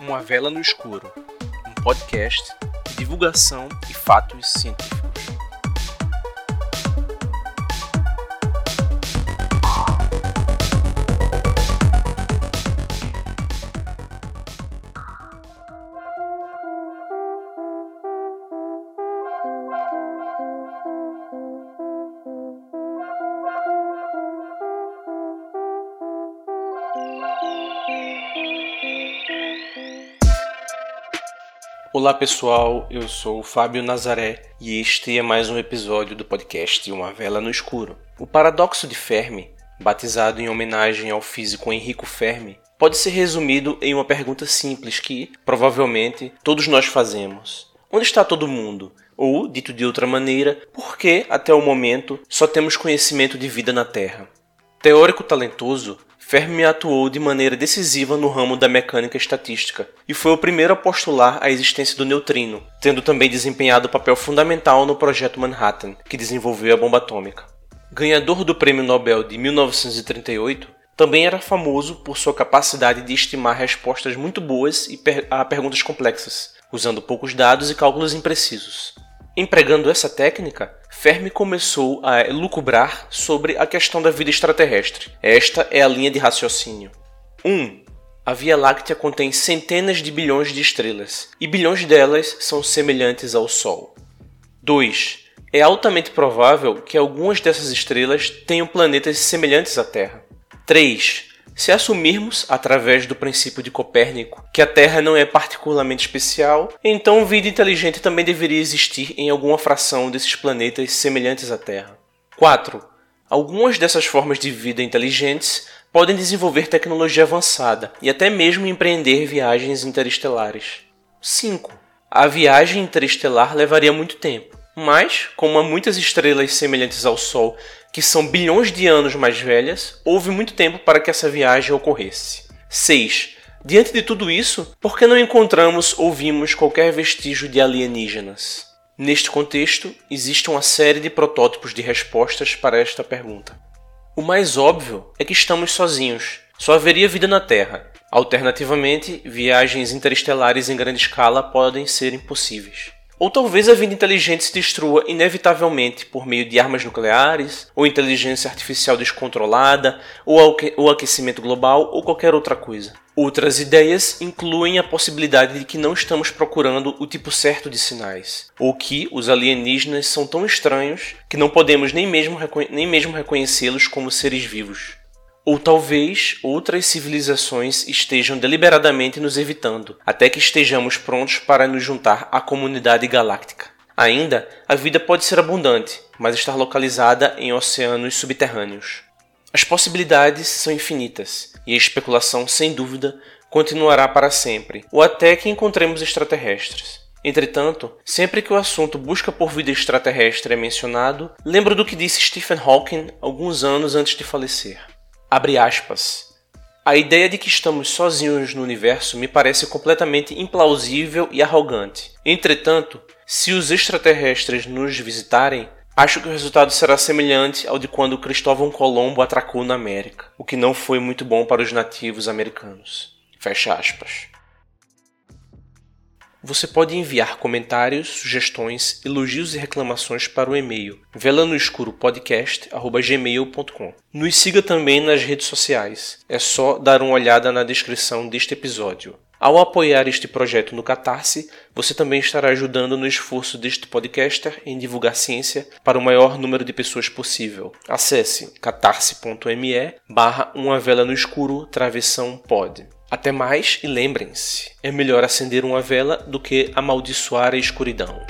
Uma Vela no Escuro, um podcast de divulgação e fatos científicos. Olá pessoal, eu sou o Fábio Nazaré e este é mais um episódio do podcast Uma Vela no Escuro. O paradoxo de Fermi, batizado em homenagem ao físico Enrico Fermi, pode ser resumido em uma pergunta simples que, provavelmente, todos nós fazemos: Onde está todo mundo? Ou, dito de outra maneira, por que, até o momento, só temos conhecimento de vida na Terra? Teórico talentoso, Fermi atuou de maneira decisiva no ramo da mecânica estatística e foi o primeiro a postular a existência do neutrino, tendo também desempenhado papel fundamental no projeto Manhattan, que desenvolveu a bomba atômica. Ganhador do Prêmio Nobel de 1938, também era famoso por sua capacidade de estimar respostas muito boas a perguntas complexas, usando poucos dados e cálculos imprecisos. Empregando essa técnica, Fermi começou a lucubrar sobre a questão da vida extraterrestre. Esta é a linha de raciocínio. 1. Um, a Via Láctea contém centenas de bilhões de estrelas, e bilhões delas são semelhantes ao Sol. 2. É altamente provável que algumas dessas estrelas tenham planetas semelhantes à Terra. 3. Se assumirmos, através do princípio de Copérnico, que a Terra não é particularmente especial, então vida inteligente também deveria existir em alguma fração desses planetas semelhantes à Terra. 4. Algumas dessas formas de vida inteligentes podem desenvolver tecnologia avançada e até mesmo empreender viagens interestelares. 5. A viagem interestelar levaria muito tempo, mas, como há muitas estrelas semelhantes ao Sol que são bilhões de anos mais velhas, houve muito tempo para que essa viagem ocorresse. 6. Diante de tudo isso, por que não encontramos ou vimos qualquer vestígio de alienígenas? Neste contexto, existe uma série de protótipos de respostas para esta pergunta. O mais óbvio é que estamos sozinhos. Só haveria vida na Terra. Alternativamente, viagens interestelares em grande escala podem ser impossíveis. Ou talvez a vida inteligente se destrua inevitavelmente por meio de armas nucleares, ou inteligência artificial descontrolada, ou aquecimento global, ou qualquer outra coisa. Outras ideias incluem a possibilidade de que não estamos procurando o tipo certo de sinais, ou que os alienígenas são tão estranhos que não podemos nem mesmo, nem mesmo reconhecê-los como seres vivos. Ou talvez outras civilizações estejam deliberadamente nos evitando, até que estejamos prontos para nos juntar à comunidade galáctica. Ainda, a vida pode ser abundante, mas estar localizada em oceanos subterrâneos. As possibilidades são infinitas, e a especulação, sem dúvida, continuará para sempre, ou até que encontremos extraterrestres. Entretanto, sempre que o assunto busca por vida extraterrestre é mencionado, lembro do que disse Stephen Hawking alguns anos antes de falecer. Abre aspas. A ideia de que estamos sozinhos no universo me parece completamente implausível e arrogante. Entretanto, se os extraterrestres nos visitarem, acho que o resultado será semelhante ao de quando Cristóvão Colombo atracou na América, o que não foi muito bom para os nativos americanos. Fecha aspas. Você pode enviar comentários, sugestões, elogios e reclamações para o e-mail velanoescuropodcast@gmail.com. Nos siga também nas redes sociais. É só dar uma olhada na descrição deste episódio. Ao apoiar este projeto no Catarse, você também estará ajudando no esforço deste podcaster em divulgar ciência para o maior número de pessoas possível. Acesse catarse.me barra uma vela no escuro travessão pod. Até mais e lembrem-se: é melhor acender uma vela do que amaldiçoar a escuridão.